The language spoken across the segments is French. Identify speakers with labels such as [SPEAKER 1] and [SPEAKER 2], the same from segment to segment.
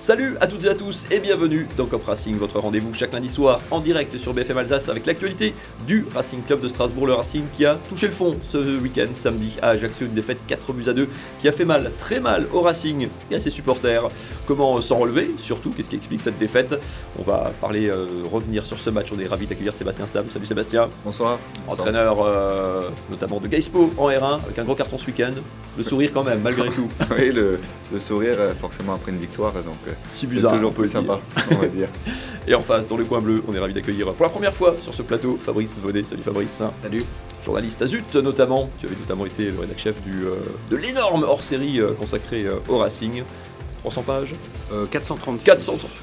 [SPEAKER 1] Salut à toutes et à tous et bienvenue dans Cop Racing, votre rendez-vous chaque lundi soir en direct sur BFM Alsace avec l'actualité du Racing Club de Strasbourg, le Racing qui a touché le fond ce week-end samedi à Ajaccio, une défaite 4 buts à 2 qui a fait mal, très mal au Racing et à ses supporters. Comment s'en relever Surtout, qu'est-ce qui explique cette défaite? On va parler, euh, revenir sur ce match, on est ravis d'accueillir Sébastien Stam. Salut Sébastien.
[SPEAKER 2] Bonsoir.
[SPEAKER 1] Entraîneur euh, notamment de Gaispo en R1 avec un gros carton ce week-end. Le sourire quand même, malgré tout.
[SPEAKER 2] oui, le, sourire euh, forcément après une victoire, donc
[SPEAKER 1] c'est
[SPEAKER 2] toujours plus sympa, on va dire.
[SPEAKER 1] Et en face, dans le coin bleu, on est ravi d'accueillir pour la première fois sur ce plateau Fabrice Vaudet. Salut Fabrice.
[SPEAKER 3] Salut.
[SPEAKER 1] Journaliste Azut notamment, tu avais notamment été le rédacteur chef du, de l'énorme hors-série consacré au Racing. 300 pages
[SPEAKER 3] 436.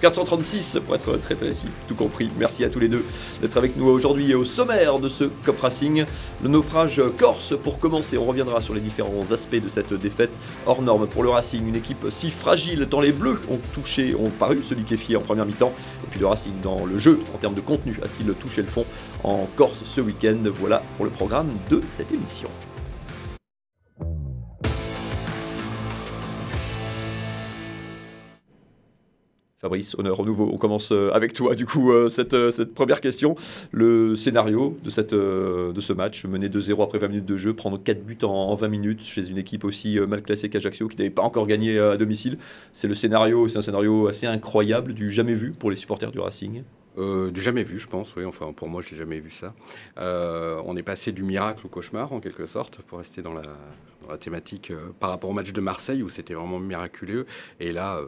[SPEAKER 1] 436 pour être très précis, tout compris. Merci à tous les deux d'être avec nous aujourd'hui et au sommaire de ce Cop Racing. Le naufrage corse pour commencer, on reviendra sur les différents aspects de cette défaite hors norme pour le Racing. Une équipe si fragile tant les Bleus ont touché, ont paru se liquéfier en première mi-temps. Et puis le Racing dans le jeu, en termes de contenu, a-t-il touché le fond en Corse ce week-end? Voilà pour le programme de cette émission. Fabrice, honneur au nouveau. On commence euh, avec toi, du coup, euh, euh, cette, première question. Le scénario de, cette, de ce match, mener 2-0 après 20 minutes de jeu, prendre 4 buts en, 20 minutes chez une équipe aussi mal classée qu'Ajaccio, qui n'avait pas encore gagné à domicile. C'est le scénario, c'est un scénario assez incroyable, du jamais vu pour les supporters du Racing.
[SPEAKER 3] du jamais vu, je pense, oui. Enfin, pour moi, je n'ai jamais vu ça. on est passé du miracle au cauchemar, en quelque sorte, pour rester dans la, dans la thématique par rapport au match de Marseille, où c'était vraiment miraculeux. Et là,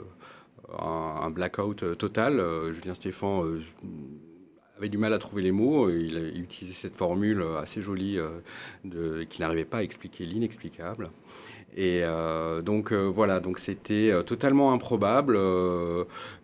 [SPEAKER 3] un, blackout euh, total. Euh, Julien Stéphan euh, avait du mal à trouver les mots. Il a utilisé cette formule assez jolie qui n'arrivait pas à expliquer l'inexplicable. Et donc voilà, donc c'était totalement improbable.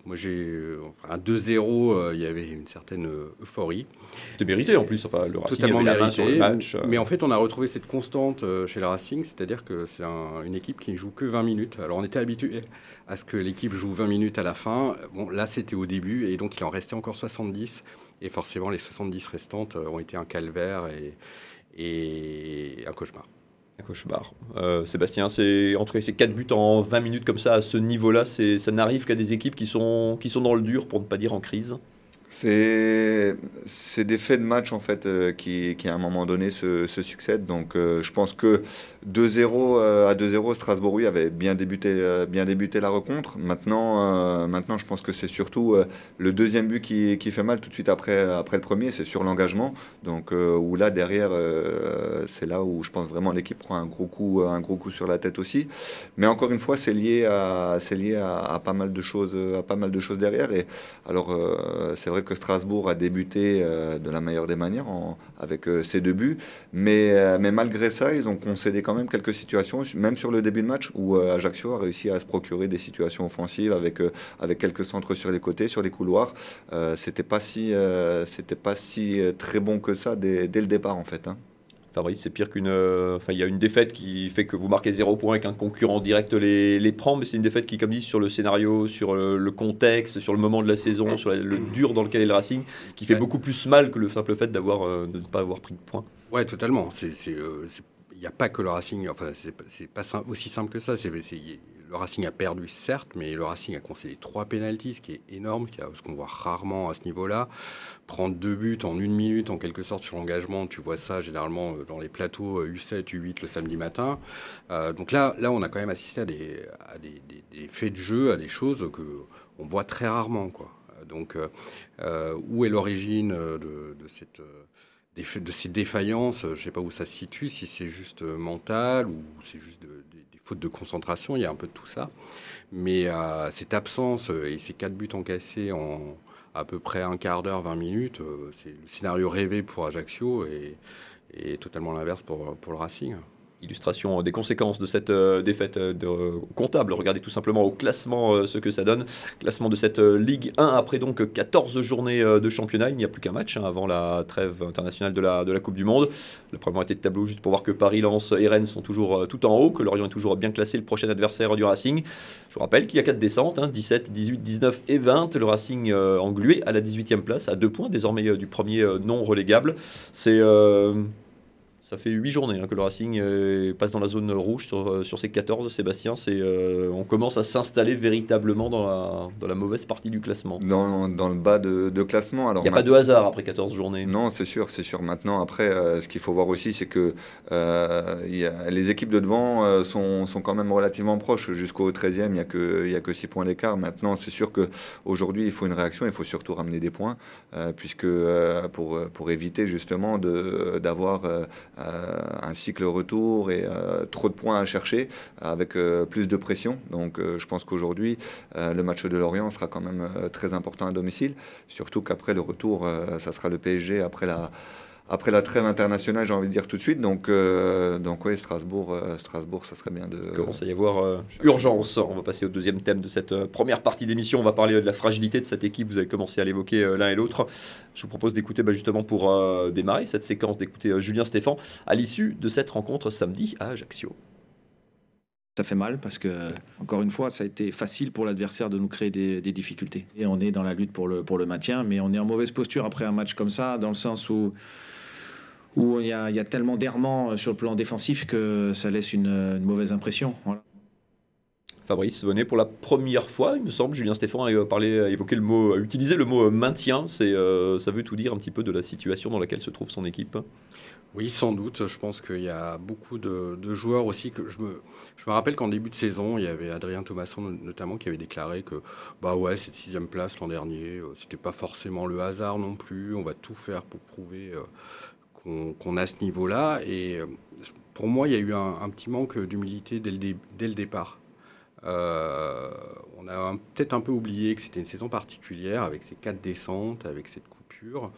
[SPEAKER 3] moi j'ai un 2-0, il y avait une certaine euphorie.
[SPEAKER 1] C'était mérité en plus, enfin le Racing
[SPEAKER 3] totalement
[SPEAKER 1] avait
[SPEAKER 3] mérité.
[SPEAKER 1] le match.
[SPEAKER 3] Mais en fait, on a retrouvé cette constante chez le Racing, c'est-à-dire que c'est une équipe qui ne joue que 20 minutes. Alors on était habitué à ce que l'équipe joue 20 minutes à la fin. Bon, là, c'était au début, et donc il en restait encore 70. Et forcément, les 70 restantes ont été un calvaire et, et un cauchemar.
[SPEAKER 1] Un cauchemar. Euh, Sébastien, c'est entre ces 4 buts en 20 minutes comme ça, à ce niveau-là, ça n'arrive qu'à des équipes qui sont dans le dur, pour ne pas dire en crise
[SPEAKER 2] c'est des faits de match en fait euh, qui, qui, à un moment donné se, succèdent. Donc euh, je pense que 2-0 euh, à 2-0 Strasbourg avait bien débuté, bien débuté la rencontre. Maintenant, maintenant je pense que c'est surtout le deuxième but qui, qui, fait mal tout de suite après, après le premier, c'est sur l'engagement. Donc où là derrière c'est là où je pense vraiment l'équipe prend un gros coup, un gros coup sur la tête aussi. Mais encore une fois c'est lié à lié à, pas mal de choses, à pas mal de choses derrière. Et alors c'est vrai que Strasbourg a débuté euh, de la meilleure des manières avec euh, ses deux buts, mais, euh, mais malgré ça, ils ont concédé quand même quelques situations, même sur le début de match, où Ajaccio a réussi à se procurer des situations offensives avec, avec quelques centres sur les côtés, sur les couloirs. c'était pas si, c'était pas si très bon que ça dès, le départ en fait. Hein.
[SPEAKER 1] Fabrice, c'est pire qu'une. Euh, enfin, il y a une défaite qui fait que vous marquez zéro point et qu'un concurrent direct les, les prend, mais c'est une défaite qui, comme dit, sur le scénario, sur le, contexte, sur le moment de la saison, sur le dur dans lequel est le Racing, qui fait beaucoup plus mal que le simple fait d'avoir euh, de ne pas avoir pris de points.
[SPEAKER 3] Ouais, totalement. C'est. Euh, il n'y a pas que le Racing, enfin, c'est pas aussi simple que ça. C'est le Racing a perdu, certes, mais le Racing a concédé trois pénalties, ce qui est énorme, ce qu'on voit rarement à ce niveau-là. Prendre deux buts en une minute, en quelque sorte, sur l'engagement, tu vois ça généralement euh, dans les plateaux U7, euh, U8 le samedi matin. Euh, donc là, là, on a quand même assisté à des, faits de jeu, à des choses que on voit très rarement. Quoi. Donc, où est l'origine de, cette de ces défaillances, je ne sais pas où ça se situe, si c'est juste mental ou c'est juste de, faute de concentration, il y a un peu de tout ça. Mais cette absence et ces quatre buts encaissés en à peu près un quart d'heure, 20 minutes, euh, c'est le scénario rêvé pour Ajaccio et, totalement l'inverse pour le Racing
[SPEAKER 1] illustration des conséquences de cette euh, défaite euh, euh, comptable. Regardez tout simplement au classement ce que ça donne. Classement de cette Ligue 1 après donc 14 journées de championnat. Il n'y a plus qu'un match hein, avant la trêve internationale de la, la Coupe du Monde. Le premier été de tableau juste pour voir que Paris, Lens et Rennes sont toujours tout en haut, que Lorient est toujours bien classé, le prochain adversaire du Racing. Je vous rappelle qu'il y a 4 descentes, 17, 18, 19 et 20. Le Racing englué à la 18e place, à 2 points désormais du premier non relégable. C'est Ça fait 8 journées hein, que le Racing euh, passe dans la zone rouge sur, euh, sur ces 14, Sébastien. C'est, euh, on commence à s'installer véritablement dans la, dans la mauvaise partie du classement.
[SPEAKER 2] Dans, dans le bas de, de classement.
[SPEAKER 1] Il n'y a pas de hasard après 14 journées.
[SPEAKER 2] Non, c'est sûr, c'est sûr. Maintenant, après, euh, ce qu'il faut voir aussi, c'est que il y a- les équipes de devant sont, sont quand même relativement proches. Jusqu'au 13e, il n'y a que, y a que 6 points d'écart. Maintenant, c'est sûr qu'aujourd'hui, il faut une réaction. Il faut surtout ramener des points, puisque pour, pour éviter justement de- d'avoir euh, euh, un cycle retour et euh, trop de points à chercher avec euh, plus de pression. Donc, euh, je pense qu'aujourd'hui, euh, le match de Lorient sera quand même euh, très important à domicile. Surtout qu'après le retour, euh, ça sera le PSG après la, après la trêve internationale, j'ai envie de dire tout de suite. Donc, euh, donc oui, Strasbourg, euh, Strasbourg, ça serait bien de.
[SPEAKER 1] Il commence à y avoir euh, urgence. On va passer au deuxième thème de cette euh, première partie d'émission. On va parler euh, de la fragilité de cette équipe. Vous avez commencé à l'évoquer euh, l'un et l'autre. Je vous propose d'écouter bah, justement pour euh, démarrer cette séquence, d'écouter euh, Julien Stéphan à l'issue de cette rencontre samedi à Ajaccio.
[SPEAKER 4] Ça fait mal parce que, encore une fois, ça a été facile pour l'adversaire de nous créer des, des difficultés. Et on est dans la lutte pour le, pour le maintien, mais on est en mauvaise posture après un match comme ça, dans le sens où, où il y a, il y a tellement d'errements sur le plan défensif que ça laisse une, une mauvaise impression. Voilà.
[SPEAKER 1] Fabrice venez pour la première fois, il me semble. Julien Stéphan a euh, parlé, a évoqué le mot, a utilisé le mot euh, maintien. C'est, euh, ça veut tout dire un petit peu de la situation dans laquelle se trouve son équipe?
[SPEAKER 3] Oui, sans doute. Je pense qu'il y a beaucoup de, de joueurs aussi que je me, je me rappelle qu'en début de saison, il y avait Adrien Thomasson notamment qui avait déclaré que bah ouais, cette sixième place l'an dernier, euh, c'était pas forcément le hasard non plus. On va tout faire pour prouver euh, qu'on a ce niveau-là. Et euh, pour moi, il y a eu un, un petit manque d'humilité dès, dès le départ. Euh, on a peut-être un peu oublié que c'était une saison particulière avec ces quatre descentes, avec cette coupure.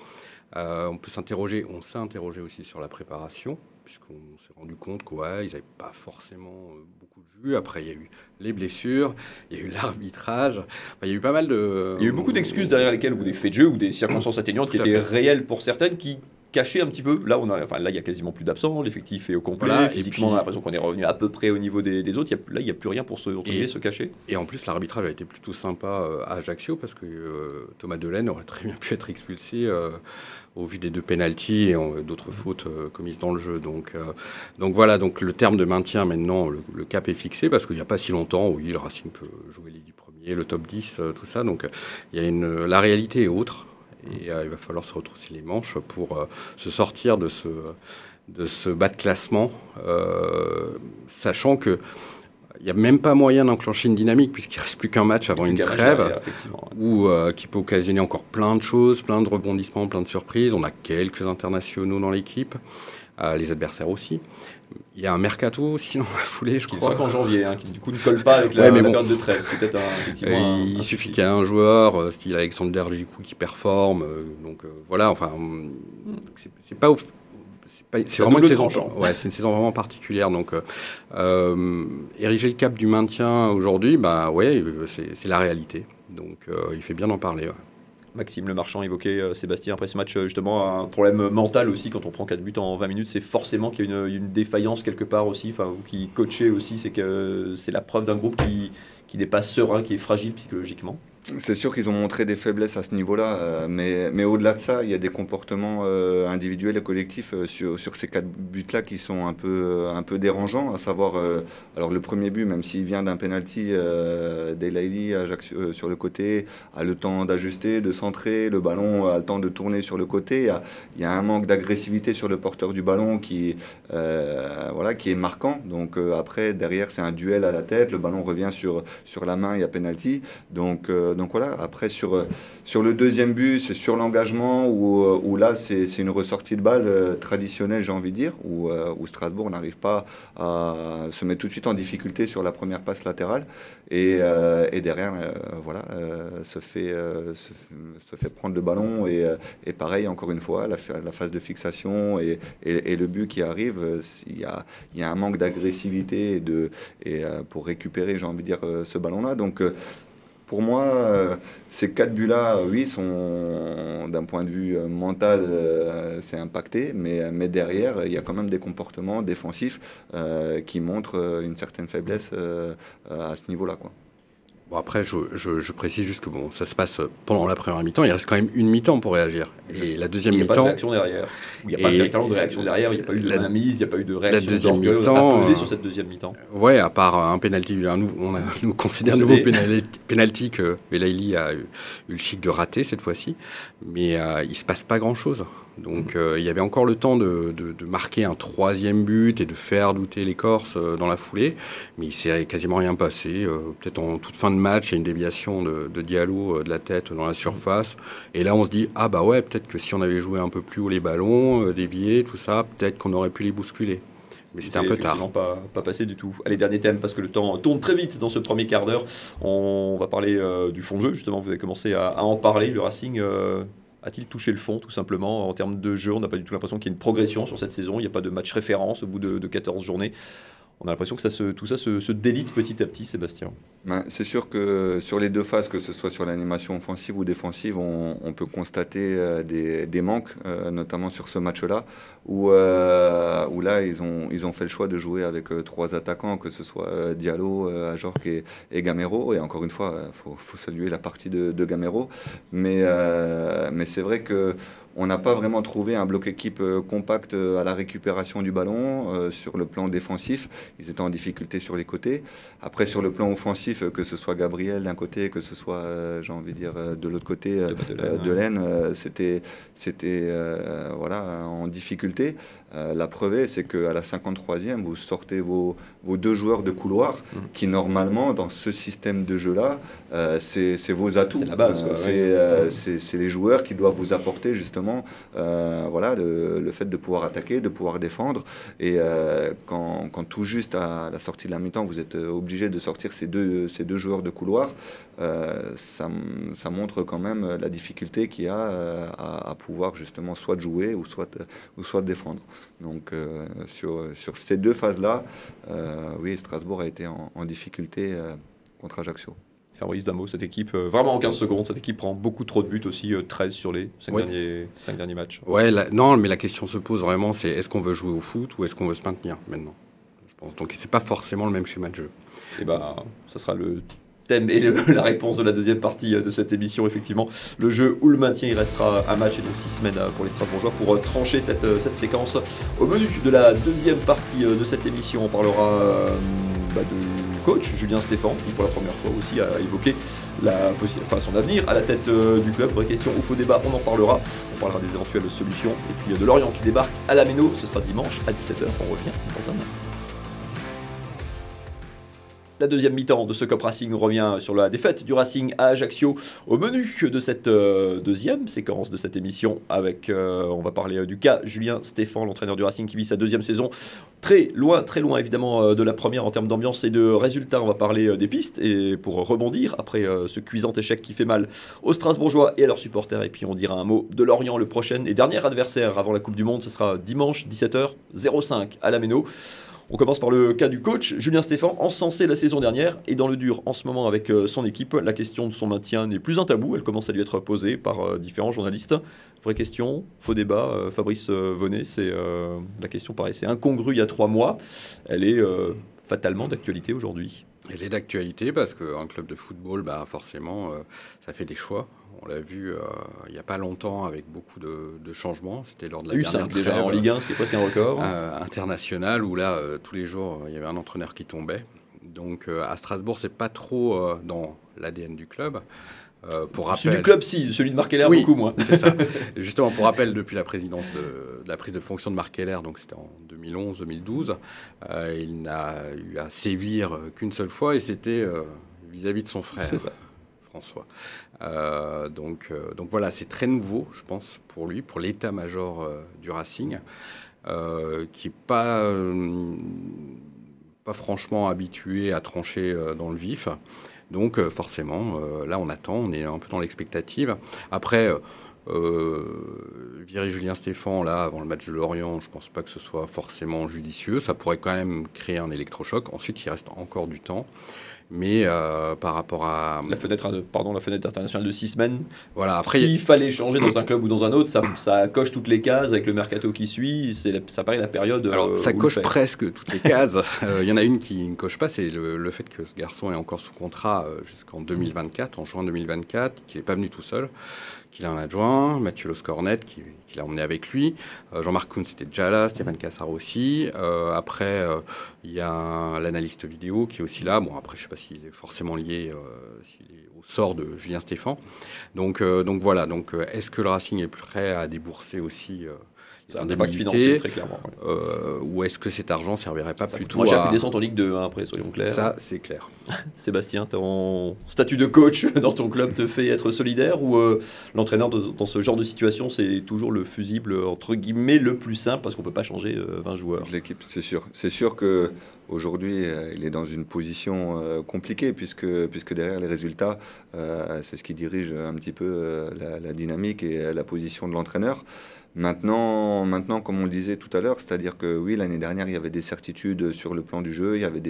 [SPEAKER 3] Euh, on peut s'interroger, on s'est interrogé aussi sur la préparation, puisqu'on s'est rendu compte qu'ils n'avaient pas forcément beaucoup de jus. Après, il y a eu les blessures, il y a eu l'arbitrage, Enfin, il y a eu pas mal de.
[SPEAKER 1] Il y a eu beaucoup d'excuses derrière lesquelles, ou des faits de jeu, ou des circonstances atténuantes qui étaient réelles pour certaines, qui cachaient un petit peu. Là, on a, enfin, là, il y a quasiment plus d'absents. L'effectif est au complet.
[SPEAKER 3] Voilà,
[SPEAKER 1] Physiquement,
[SPEAKER 3] puis-
[SPEAKER 1] on a l'impression qu'on est revenu à peu près au niveau des, des autres. Il y a- là, il n'y a plus rien pour se,
[SPEAKER 3] Et-
[SPEAKER 1] se cacher.
[SPEAKER 3] Et en plus, l'arbitrage a été plutôt sympa euh, à Ajaccio parce que euh, Thomas Delaine aurait très bien pu être expulsé euh, au vu des deux pénalties et euh, d'autres fautes commises dans le jeu. Donc, donc voilà, donc le terme de maintien maintenant, le, le cap est fixé parce qu'il n'y a pas si longtemps, oui, le Racing peut jouer les 10 premiers, le top 10, euh, tout ça. Donc il y a une, la réalité est autre et euh, il va falloir se retrousser les manches pour euh, se sortir de ce, de ce bas de classement, euh, sachant que il n'y a même pas moyen d'enclencher une dynamique puisqu'il ne reste plus qu'un match avant une trêve
[SPEAKER 1] effectivement.
[SPEAKER 3] où, euh, qui peut occasionner encore plein de choses, plein de rebondissements, plein de surprises. On a quelques internationaux dans l'équipe, euh, les adversaires aussi. Il y a un mercato aussi dans la foulée, je
[SPEAKER 1] Qui
[SPEAKER 3] crois.
[SPEAKER 1] qu'en janvier, hein, qui du coup ne colle pas avec la,
[SPEAKER 3] Ouais, mais
[SPEAKER 1] la
[SPEAKER 3] bon.
[SPEAKER 1] période de trêve. Peut-être un,
[SPEAKER 3] Euh,
[SPEAKER 1] un-
[SPEAKER 3] il
[SPEAKER 1] un
[SPEAKER 3] suffit qu'il y ait un joueur, euh, style Alexander Gikou, qui performe. euh, donc voilà, enfin, hum, c'est pas. C'est vraiment une saison. Ouais, c'est une saison vraiment particulière. Donc, ériger le cap du maintien aujourd'hui, bah ouais, c'est la réalité. Donc, il fait bien d'en parler. ouais.
[SPEAKER 1] Maxime Le Marchand évoquait euh, Sébastien après ce match, euh, justement, un problème mental aussi. Quand on prend 4 buts en 20 minutes, c'est forcément qu'il y a une, défaillance quelque part aussi. Enfin, qui coachez aussi, c'est que c'est la preuve d'un groupe qui n'est pas serein, qui est fragile psychologiquement.
[SPEAKER 2] C'est sûr qu'ils ont montré des faiblesses à ce niveau-là, euh, mais, mais au-delà de ça, il y a des comportements euh, individuels et collectifs euh, sur, sur ces quatre buts-là qui sont un peu, un peu dérangeants, à savoir, alors le premier but, même s'il vient d'un penalty, Delaili sur le côté a le temps d'ajuster, de centrer, le ballon a le temps de tourner sur le côté, il y a, il y a un manque d'agressivité sur le porteur du ballon qui, voilà, qui est marquant, donc après, derrière, c'est un duel à la tête, le ballon revient sur, sur la main, il y a penalty, donc, donc voilà, après sur, euh, sur le deuxième but, c'est sur l'engagement où, euh, où là c'est une ressortie de balle euh, traditionnelle, j'ai envie de dire, où, où Strasbourg n'arrive pas à se mettre tout de suite en difficulté sur la première passe latérale et, et derrière, voilà, se, fait, se, fait prendre le ballon et, et pareil, encore une fois, la, phase de fixation et, et, le but qui arrive, il y a, y a un manque d'agressivité de, et pour récupérer, j'ai envie de dire, ce ballon-là. Donc, pour moi, euh, ces quatre buts-là, euh, oui, sont d'un point de vue euh, mental, c'est impacté, mais, mais derrière, il y a quand même des comportements défensifs qui montrent une certaine faiblesse à ce niveau-là. Quoi.
[SPEAKER 3] Bon, après, je, je, je, précise juste que bon, ça se passe pendant la première mi-temps. Il reste quand même une mi-temps pour réagir. Et la deuxième mi-temps.
[SPEAKER 1] Il n'y a pas de réaction derrière. Il n'y a pas de réaction derrière. Il n'y a pas eu de la, mise, il n'y a pas eu de réaction.
[SPEAKER 3] La deuxième mi-temps.
[SPEAKER 1] posé sur cette deuxième mi-temps.
[SPEAKER 3] Ouais, à part un penalty. On a, nous considère un nouveau penalty que Belaïli a eu, eu, le chic de rater cette fois-ci. Mais euh, il ne se passe pas grand-chose. Donc euh, il y avait encore le temps de, marquer un troisième but et de faire douter les Corses euh, dans la foulée, mais il s'est quasiment rien passé. Euh, Peut-être en toute fin de match, il y a une déviation de, de Diallo de la tête dans la surface, et là on se dit ah bah ouais peut-être que si on avait joué un peu plus haut les ballons, dévié tout ça, peut-être qu'on aurait pu les bousculer. Mais c'était un peu tard.
[SPEAKER 1] Pas, pas passé du tout. Allez, dernier thème, parce que le temps tourne très vite dans ce premier quart d'heure. On va parler du fond de jeu, justement, vous avez commencé à, à en parler. Le Racing a-t-il touché le fond, tout simplement En termes de jeu, on n'a pas du tout l'impression qu'il y ait une progression sur cette saison. Il n'y a pas de match référence au bout de, de 14 journées. On a l'impression que ça tout ça se, délite petit à petit, Sébastien.
[SPEAKER 2] Ben, c'est sûr que sur les deux phases, que ce soit sur l'animation offensive ou défensive, on, peut constater euh, des, manques, euh, notamment sur ce match-là, où, euh, où là, ils ont, ils ont fait le choix de jouer avec trois attaquants, que ce soit Diallo, Ajorc et, Gamero. Et encore une fois, il faut, saluer la partie de, Gamero. Mais, mais c'est vrai que on n'a pas vraiment trouvé un bloc équipe compact à la récupération du ballon sur le plan défensif. Ils étaient en difficulté sur les côtés. Après, sur le plan offensif, que ce soit Gabriel d'un côté, que ce soit, euh, j'ai envie de dire, de l'autre côté, de Laine, c'était, c'était voilà, en difficulté. la preuve, c'est qu'à la 53e, vous sortez vos, vos deux joueurs de couloir mmh. qui, normalement, dans ce système de jeu-là, c'est, vos atouts.
[SPEAKER 1] C'est la base.
[SPEAKER 2] c'est, les joueurs qui doivent vous apporter justement euh, voilà, le, le, fait de pouvoir attaquer, de pouvoir défendre. Et euh, quand, quand, tout juste à la sortie de la mi-temps, vous êtes obligé de sortir ces deux, ces deux joueurs de couloir, euh, ça, ça, montre quand même la difficulté qu'il y a euh, à, à, pouvoir justement soit jouer ou soit, ou soit défendre. Donc euh, sur, sur ces deux phases-là, oui, Strasbourg a été en, en difficulté contre Ajaccio.
[SPEAKER 1] Fabrice Damo, cette équipe, euh, vraiment en 15 secondes, cette équipe prend beaucoup trop de buts aussi, euh, 13 sur les 5, ouais. derniers, 5 derniers matchs.
[SPEAKER 3] Ouais, la, non, mais la question se pose vraiment, c'est est-ce qu'on veut jouer au foot ou est-ce qu'on veut se maintenir maintenant? Je pense. Donc c'est pas forcément le même schéma de jeu.
[SPEAKER 1] Et ben, ça sera le thème et la réponse de la deuxième partie euh, de cette émission, effectivement. Le jeu ou le maintien, il restera un match et donc six semaines pour les Strasbourgeois pour trancher cette, cette séquence. Au menu de la deuxième partie de cette émission, on parlera bah, de coach Julien Stéphan, qui pour la première fois aussi a évoqué la, enfin, son avenir à la tête euh, du club. Vraie question, au faux débat, on en parlera. On parlera des éventuelles solutions. Et puis de Lorient qui débarque à la Méno, ce sera dimanche à 17h. On revient dans un instant. La deuxième mi-temps de ce Cop Racing revient sur la défaite du Racing à Ajaccio au menu de cette euh, deuxième séquence de cette émission avec, euh, on va parler euh, du cas Julien Stéphan, l'entraîneur du Racing qui vit sa deuxième saison très loin, très loin évidemment de la première en termes d'ambiance et de résultats. On va parler des pistes et pour rebondir après ce cuisant échec qui fait mal aux Strasbourgeois et à leurs supporters. Et puis on dira un mot de Lorient le prochain et dernier adversaire avant la Coupe du Monde. Ce sera dimanche 17h05 à la Méno. On commence par le cas du coach Julien Stéphan, encensé la saison dernière et dans le dur en ce moment avec son équipe. La question de son maintien n'est plus un tabou, elle commence à lui être posée par différents journalistes. Vraie question, faux débat, Fabrice Venet, c'est euh, la question paraissait incongrue il y a trois mois. Elle est euh, fatalement d'actualité aujourd'hui.
[SPEAKER 3] Elle est d'actualité parce qu'un club de football, bah forcément, euh, ça fait des choix. On l'a vu euh, il n'y a pas longtemps avec beaucoup de, de changements. C'était lors de la
[SPEAKER 1] U5 déjà trêve, en Ligue 1, ce qui est presque un record.
[SPEAKER 3] Euh, international, où là, tous les jours, il y avait un entraîneur qui tombait. Donc à Strasbourg, c'est pas trop dans l'ADN du club.
[SPEAKER 1] Euh, pour rappel, celui du club, si, celui de Marc Heller, oui, beaucoup moins.
[SPEAKER 3] c'est ça. Justement, pour rappel, depuis la présidence de, de la prise de fonction de Marc Heller, donc c'était en 2011-2012, euh, il n'a eu à sévir qu'une seule fois, et c'était euh, vis-à-vis de son frère. François. Euh, donc, euh, donc voilà, c'est très nouveau, je pense, pour lui, pour l'état-major euh, du Racing, qui n'est pas, pas franchement habitué à trancher dans le vif. Donc forcément, là on attend, on est un peu dans l'expectative. Après, virer Julien Stéphan là avant le match de Lorient, je pense pas que ce soit forcément judicieux. Ça pourrait quand même créer un électrochoc. Ensuite, il reste encore du temps. Mais euh, par rapport à
[SPEAKER 1] la fenêtre, pardon, la fenêtre internationale de six semaines.
[SPEAKER 3] Voilà. Après,
[SPEAKER 1] s'il fallait changer dans un club ou dans un autre, ça, ça, coche toutes les cases avec le mercato qui suit. Ça paraît la période.
[SPEAKER 3] Alors euh, ça coche presque toutes les cases. Euh, il y en a une qui ne coche pas, c'est le, fait que ce garçon est encore sous contrat jusqu'en 2024, en juin 2024, qu'il n'est pas venu tout seul qu'il a un adjoint, Mathieu Loscornet, qui, qui l'a emmené avec lui. Jean-Marc Kuhn, c'était déjà là, Stéphane Cassar aussi. Après, il y a l'analyste vidéo qui est aussi là. Bon, après, je sais pas s'il est forcément lié est au sort de Julien Stéphan. Donc, donc voilà. Donc, est-ce que le Racing est prêt à débourser aussi
[SPEAKER 1] c'est un impact financier, très clairement.
[SPEAKER 3] Euh, ou est-ce que cet argent servirait pas plutôt
[SPEAKER 1] Moi, j'ai à... descendre en Ligue 2, hein, après, soyons clairs.
[SPEAKER 3] Ça, c'est clair.
[SPEAKER 1] Sébastien, ton statut de coach dans ton club te fait être solidaire ou euh, l'entraîneur dans ce genre de situation, c'est toujours le fusible, entre guillemets, le plus simple parce qu'on ne peut pas changer 20 euh, joueurs?
[SPEAKER 2] L'équipe, c'est sûr. C'est sûr que Aujourd'hui, il est dans une position compliquée puisque, puisque derrière les résultats, c'est ce qui dirige un petit peu la, la, dynamique et la position de l'entraîneur. Maintenant, maintenant, comme on le disait tout à l'heure, c'est-à-dire que oui, l'année dernière, il y avait des certitudes sur le plan du jeu, il y avait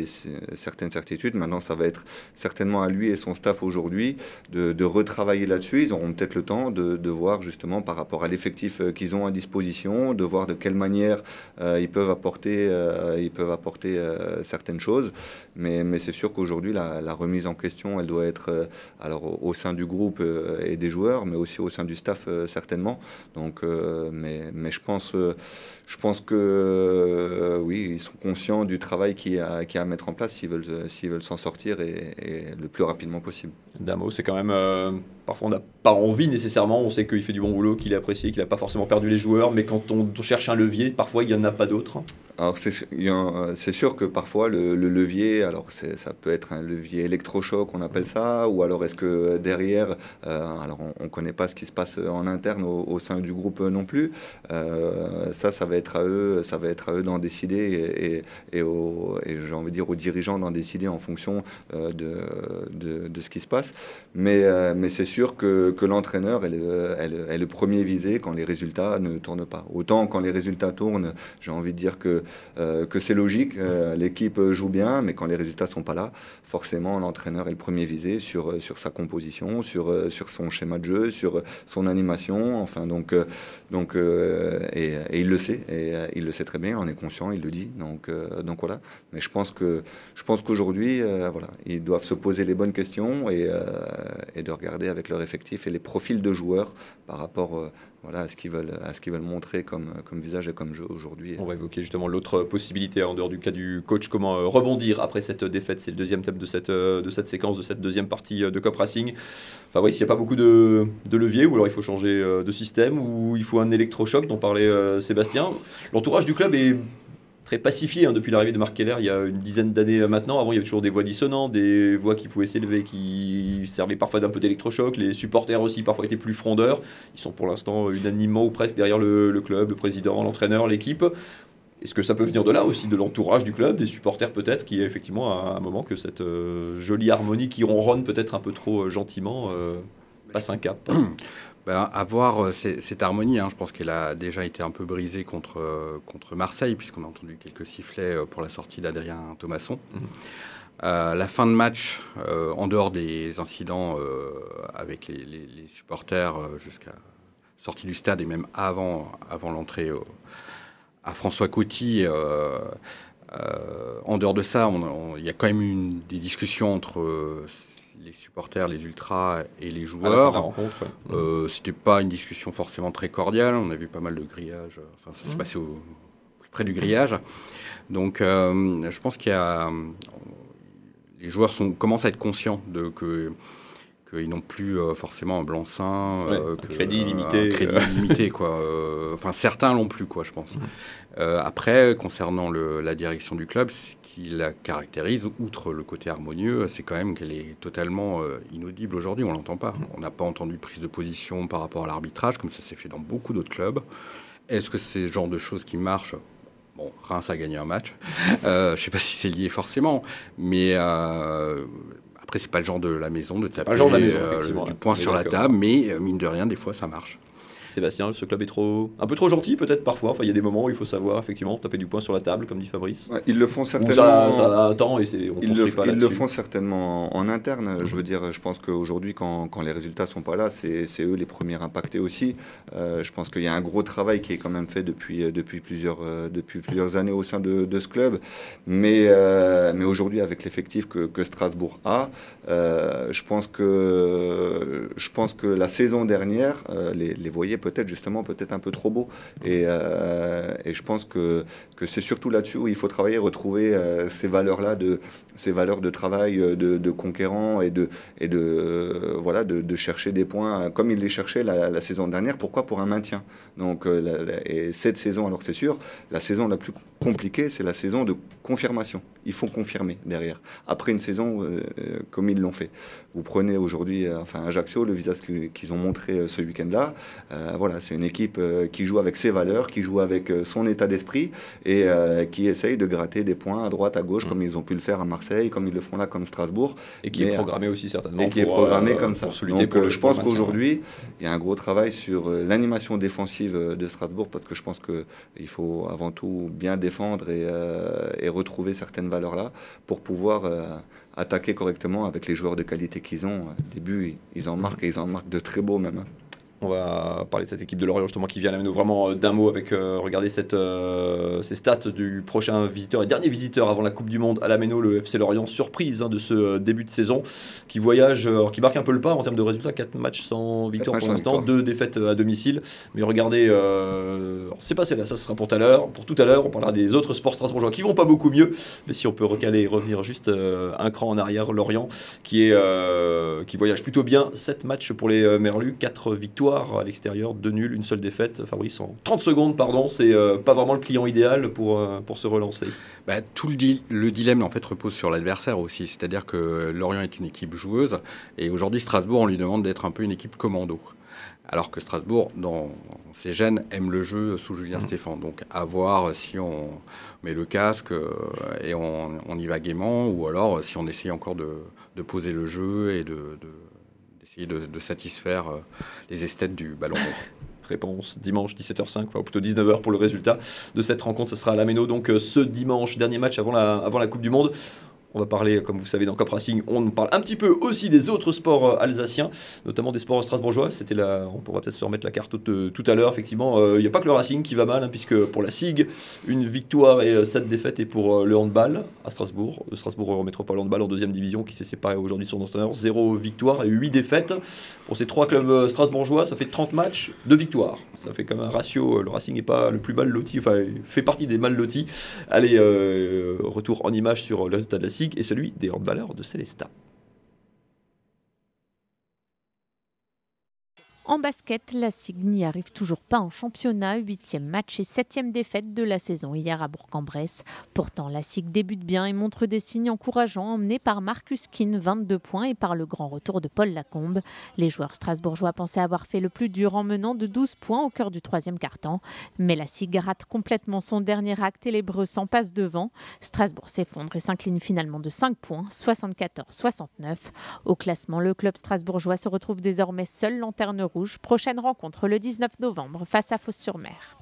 [SPEAKER 2] certaines certitudes. Maintenant, ça va être certainement à lui et son staff aujourd'hui de, retravailler là-dessus. Ils auront peut-être le temps de, voir justement par rapport à l'effectif euh, qu'ils ont à disposition, de voir de quelle manière euh, ils peuvent apporter, euh, ils peuvent apporter certaines choses. Mais, c'est sûr qu'aujourd'hui, la, la, remise en question, elle doit être alors au sein du groupe et des joueurs, mais aussi au sein du staff certainement. Donc mais, je pense, euh, je pense que euh, oui, ils sont conscients du travail qu'il y, a, à mettre en place s'ils veulent, s'ils veulent s'en sortir et, le plus rapidement possible.
[SPEAKER 1] Damo, c'est quand même. Euh, parfois, on n'a pas envie nécessairement. On sait qu'il fait du bon boulot, qu'il est apprécié, qu'il n'a pas forcément perdu les joueurs. Mais quand on cherche un levier, parfois, il n'y en a pas d'autre.
[SPEAKER 2] Alors, c'est sûr que parfois, le, levier, alors ça peut être un levier électrochoc, on appelle ça, ou alors est-ce que derrière, alors on ne connaît pas ce qui se passe en interne au, au sein du groupe non plus. ça, ça va être à eux, ça va être à eux d'en décider et, j'ai envie de dire aux dirigeants d'en décider en fonction euh, de, ce qui se passe. Mais, euh, c'est sûr que, l'entraîneur est, le premier visé quand les résultats ne tournent pas. Autant quand les résultats tournent, j'ai envie de dire que, euh, c'est logique, l'équipe joue bien, mais quand les résultats sont pas là, forcément l'entraîneur est le premier visé sur, sa composition, sur, son schéma de jeu, sur son animation. Enfin, donc, et il le sait et euh, il le sait très bien, on est conscient, il le dit. Donc, euh, voilà. Mais je pense que je pense qu'aujourd'hui, euh, ils doivent se poser les bonnes questions et, et, de regarder avec leur effectif et les profils de joueurs par rapport voilà, à ce qu'ils veulent, à ce qu'ils veulent montrer comme, comme visage et comme jeu aujourd'hui.
[SPEAKER 1] On va évoquer justement l'autre possibilité en dehors du cas du coach, comment rebondir après cette défaite. C'est le deuxième thème de cette, de cette séquence, de cette deuxième partie de Cop Racing. Enfin oui, s'il n'y a pas beaucoup de, de leviers, ou alors il faut changer de système, ou il faut un électrochoc dont parlait Sébastien? L'entourage du club est très pacifié hein, depuis l'arrivée de Marc Keller il y a une dizaine d'années maintenant. Avant, il y avait toujours des voix dissonantes, des voix qui pouvaient s'élever, qui servaient parfois d'un peu d'électrochoc. Les supporters aussi parfois étaient plus frondeurs. Ils sont pour l'instant unanimement ou presque derrière le, club, le président, l'entraîneur, l'équipe. Est-ce que ça peut venir de là aussi, de l'entourage du club, des supporters peut-être, qui effectivement à un moment que cette euh, jolie harmonie qui ronronne peut-être un peu trop euh, gentiment euh, passe un cap?
[SPEAKER 3] ben, avoir cette harmonie, hein, je pense qu'elle a déjà été un peu brisée contre, euh, contre Marseille, puisqu'on a entendu quelques sifflets euh, pour la sortie d'Adrien Thomasson. Mhm. Euh, la fin de match, en dehors des incidents avec les, supporters jusqu'à sortie du stade et même avant, avant l'entrée à François Coty, en dehors de ça, il y a quand même eu des discussions entre les supporters, les ultras et les joueurs. Euh, C'était pas une discussion forcément très cordiale. On a vu pas mal de grillage. Enfin, ça s'est mmh. passé au plus près du grillage. Donc, euh, je pense qu'il y a les joueurs sont, commencent à être conscients de que qu'ils n'ont plus euh, forcément un blanc-seing,
[SPEAKER 1] euh, crédit limité,
[SPEAKER 3] un crédit limité quoi. enfin, certains l'ont plus quoi, je pense. Mmh. après, concernant le, la direction du club, qui la caractérise, outre le côté harmonieux, c'est quand même qu'elle est totalement euh, inaudible aujourd'hui. On l'entend pas. On n'a pas entendu de prise de position par rapport à l'arbitrage, comme ça s'est fait dans beaucoup d'autres clubs. Est-ce que c'est ce genre de choses qui marchent? Bon, Reims a gagné un match. Euh, je ne sais pas si c'est lié forcément, mais euh, après, c'est pas le genre de la maison de taper
[SPEAKER 1] genre de la maison,
[SPEAKER 3] du point sur la table, mais mine de rien, des fois, ça marche.
[SPEAKER 1] Sébastien, ce club est trop, un peu trop gentil peut-être parfois. Enfin, il y a des moments où il faut savoir effectivement taper du poing sur la table, comme dit Fabrice.
[SPEAKER 2] ils le font certainement.
[SPEAKER 1] Ça, ça, attend et c'est.
[SPEAKER 2] Ils, le, ils le, font certainement en, interne. Je veux dire, je pense qu'aujourd'hui, quand, quand, les résultats sont pas là, c'est eux les premiers impactés aussi. Euh, je pense qu'il y a un gros travail qui est quand même fait depuis depuis plusieurs depuis plusieurs années au sein de, de ce club. Mais mais aujourd'hui, avec l'effectif que, que, Strasbourg a, je pense que je pense que la saison dernière, les, les voyait peut-être justement peut-être un peu trop beau. Et, euh, je pense que, que c'est surtout là-dessus où il faut travailler, retrouver euh, ces valeurs-là, de, ces valeurs de travail euh, de, de conquérant et de, et de, voilà, de, chercher des points comme il les cherchait la, saison dernière. Pourquoi? Pour un maintien. Donc, et cette saison, alors c'est sûr, la saison la plus compliquée, c'est la saison de confirmation. Il faut confirmer derrière. Après une saison comme ils l'ont fait. Vous prenez aujourd'hui, enfin Ajaccio, le visage qu'ils ont montré ce week-end-là. Voilà, c'est une équipe qui joue avec ses valeurs, qui joue avec son état d'esprit et qui essaye de gratter des points à droite, à gauche, mm. comme ils ont pu le faire à Marseille, comme ils le font là, comme Strasbourg.
[SPEAKER 1] Et qui est programmé aussi certainement.
[SPEAKER 2] Et qui est programmé comme ça. Donc, je pense qu'aujourd'hui, il y a un gros travail sur l'animation défensive de Strasbourg parce que je pense qu'il faut avant tout bien défendre et, et retrouver certaines valeurs-là pour pouvoir attaquer correctement avec les joueurs de qualité qu'ils ont. Au début, ils en marquent et ils en marquent de très beaux même.
[SPEAKER 1] On va parler de cette équipe de Lorient justement qui vient à la vraiment euh, d'un mot avec euh, regarder cette, euh, ces stats du prochain visiteur et dernier visiteur avant la Coupe du Monde à la le FC Lorient. Surprise hein, de ce début de saison qui voyage, qui marque un peu le pas en termes de résultats. 4 matchs sans victoire pour l'instant, 2 défaites à domicile. Mais regardez, c'est passé là, ça sera pour tout à l'heure. Pour tout à l'heure, on parlera des autres sports strasbourgeois qui vont pas beaucoup mieux. Mais si on peut recaler et revenir juste un cran en arrière, Lorient qui, est, qui voyage plutôt bien. 7 matchs pour les Merlus, 4 victoires à l'extérieur, deux nuls, une seule défaite. Fabrice, en 30 secondes, pardon, c'est euh, pas vraiment le client idéal pour, euh, pour se relancer.
[SPEAKER 3] Bah, tout le, le, dilemme en fait repose sur l'adversaire aussi, c'est-à-dire que Lorient est une équipe joueuse et aujourd'hui Strasbourg on lui demande d'être un peu une équipe commando. Alors que Strasbourg, dans ses gènes, aime le jeu sous Julien mmh. Stéphane. Donc, à voir si on met le casque euh, et on, y va gaiement, ou alors si on essaye encore de, poser le jeu et de de, satisfaire euh, les esthètes du ballon
[SPEAKER 1] Réponse dimanche 17h05, enfin plutôt 19h pour le résultat de cette rencontre. Ce sera à la Méno, donc euh, ce dimanche, dernier match avant la Coupe du Monde. On va parler, comme vous savez, dans Cop Racing, on parle un petit peu aussi des autres sports euh, alsaciens, notamment des sports strasbourgeois. C'était la, on va peut-être se remettre la carte tout, tout à l'heure. Effectivement, il n'y a pas que le Racing qui va mal, hein, puisque pour la SIG, une victoire et sept défaites et pour le handball à Strasbourg. Le Strasbourg Métropole Handball en deuxième division qui s'est séparé aujourd'hui de son entraîneur. Zéro victoire et huit défaites. Pour ces trois clubs euh, strasbourgeois, ça fait 30 matchs, de victoires. Ça fait comme un ratio. Euh, le Racing n'est pas le plus mal loti, enfin, fait partie des mal lotis. Allez, euh, retour en image sur le résultat de la SIG et celui des handballeurs de Célestat.
[SPEAKER 5] En basket, la SIG n'y arrive toujours pas en championnat. Huitième match et septième défaite de la saison hier à Bourg-en-Bresse. Pourtant, la SIG débute bien et montre des signes encourageants emmenés par Marcus Keane, 22 points, et par le grand retour de Paul Lacombe. Les joueurs strasbourgeois pensaient avoir fait le plus dur en menant de 12 points au cœur du troisième quart-temps. Mais la SIG rate complètement son dernier acte et les Breux s'en passent devant. Strasbourg s'effondre et s'incline finalement de 5 points, 74-69. Au classement, le club strasbourgeois se retrouve désormais seul lanterne rouge Prochaine rencontre le 19 novembre face à Fos-sur-Mer.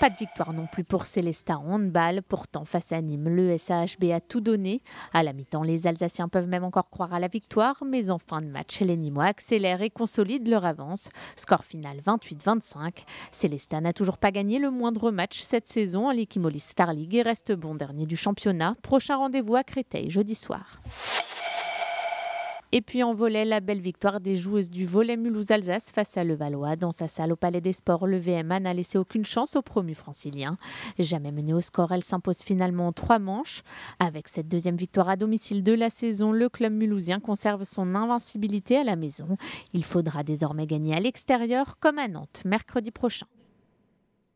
[SPEAKER 5] Pas de victoire non plus pour Célestat en handball. Pourtant, face à Nîmes, le SAHB a tout donné. À la mi-temps, les Alsaciens peuvent même encore croire à la victoire, mais en fin de match, les Nîmois accélèrent et consolident leur avance. Score final 28-25. Célestat n'a toujours pas gagné le moindre match cette saison en l'Equimolis Star League et reste bon dernier du championnat. Prochain rendez-vous à Créteil jeudi soir. Et puis en volet, la belle victoire des joueuses du volet Mulhouse-Alsace face à Levallois. Dans sa salle au Palais des Sports, le VMA n'a laissé aucune chance aux promus franciliens. Jamais mené au score, elle s'impose finalement en trois manches. Avec cette deuxième victoire à domicile de la saison, le club mulhousien conserve son invincibilité à la maison. Il faudra désormais gagner à l'extérieur comme à Nantes mercredi prochain.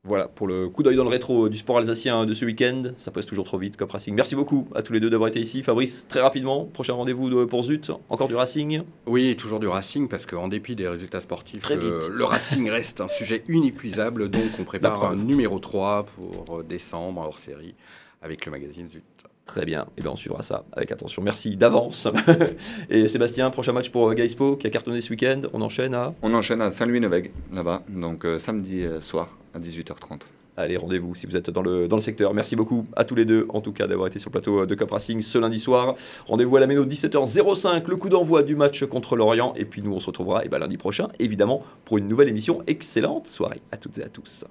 [SPEAKER 1] Voilà pour le coup d'œil dans le rétro du sport alsacien de ce week-end. Ça passe toujours trop vite, Cop Racing. Merci beaucoup à tous les deux d'avoir été ici. Fabrice, très rapidement, prochain rendez-vous pour Zut. Encore du Racing?
[SPEAKER 3] Oui, toujours du Racing, parce qu'en dépit des résultats sportifs, euh, le Racing reste un sujet inépuisable. Donc on prépare un numéro 3 pour décembre hors série avec le magazine Zut.
[SPEAKER 1] Très bien, et eh bien on suivra ça avec attention. Merci d'avance. et Sébastien, prochain match pour Gaispo qui a cartonné ce week-end. On enchaîne à
[SPEAKER 2] On enchaîne à Saint-Louis-Nevègue, là-bas, donc samedi soir à 18h30.
[SPEAKER 1] Allez, rendez-vous si vous êtes dans le, dans le secteur. Merci beaucoup à tous les deux, en tout cas, d'avoir été sur le plateau de Cup Racing ce lundi soir. Rendez-vous à la Méno 17h05, le coup d'envoi du match contre l'Orient. Et puis nous, on se retrouvera et eh ben, lundi prochain, évidemment, pour une nouvelle émission. Excellente soirée à toutes et à tous.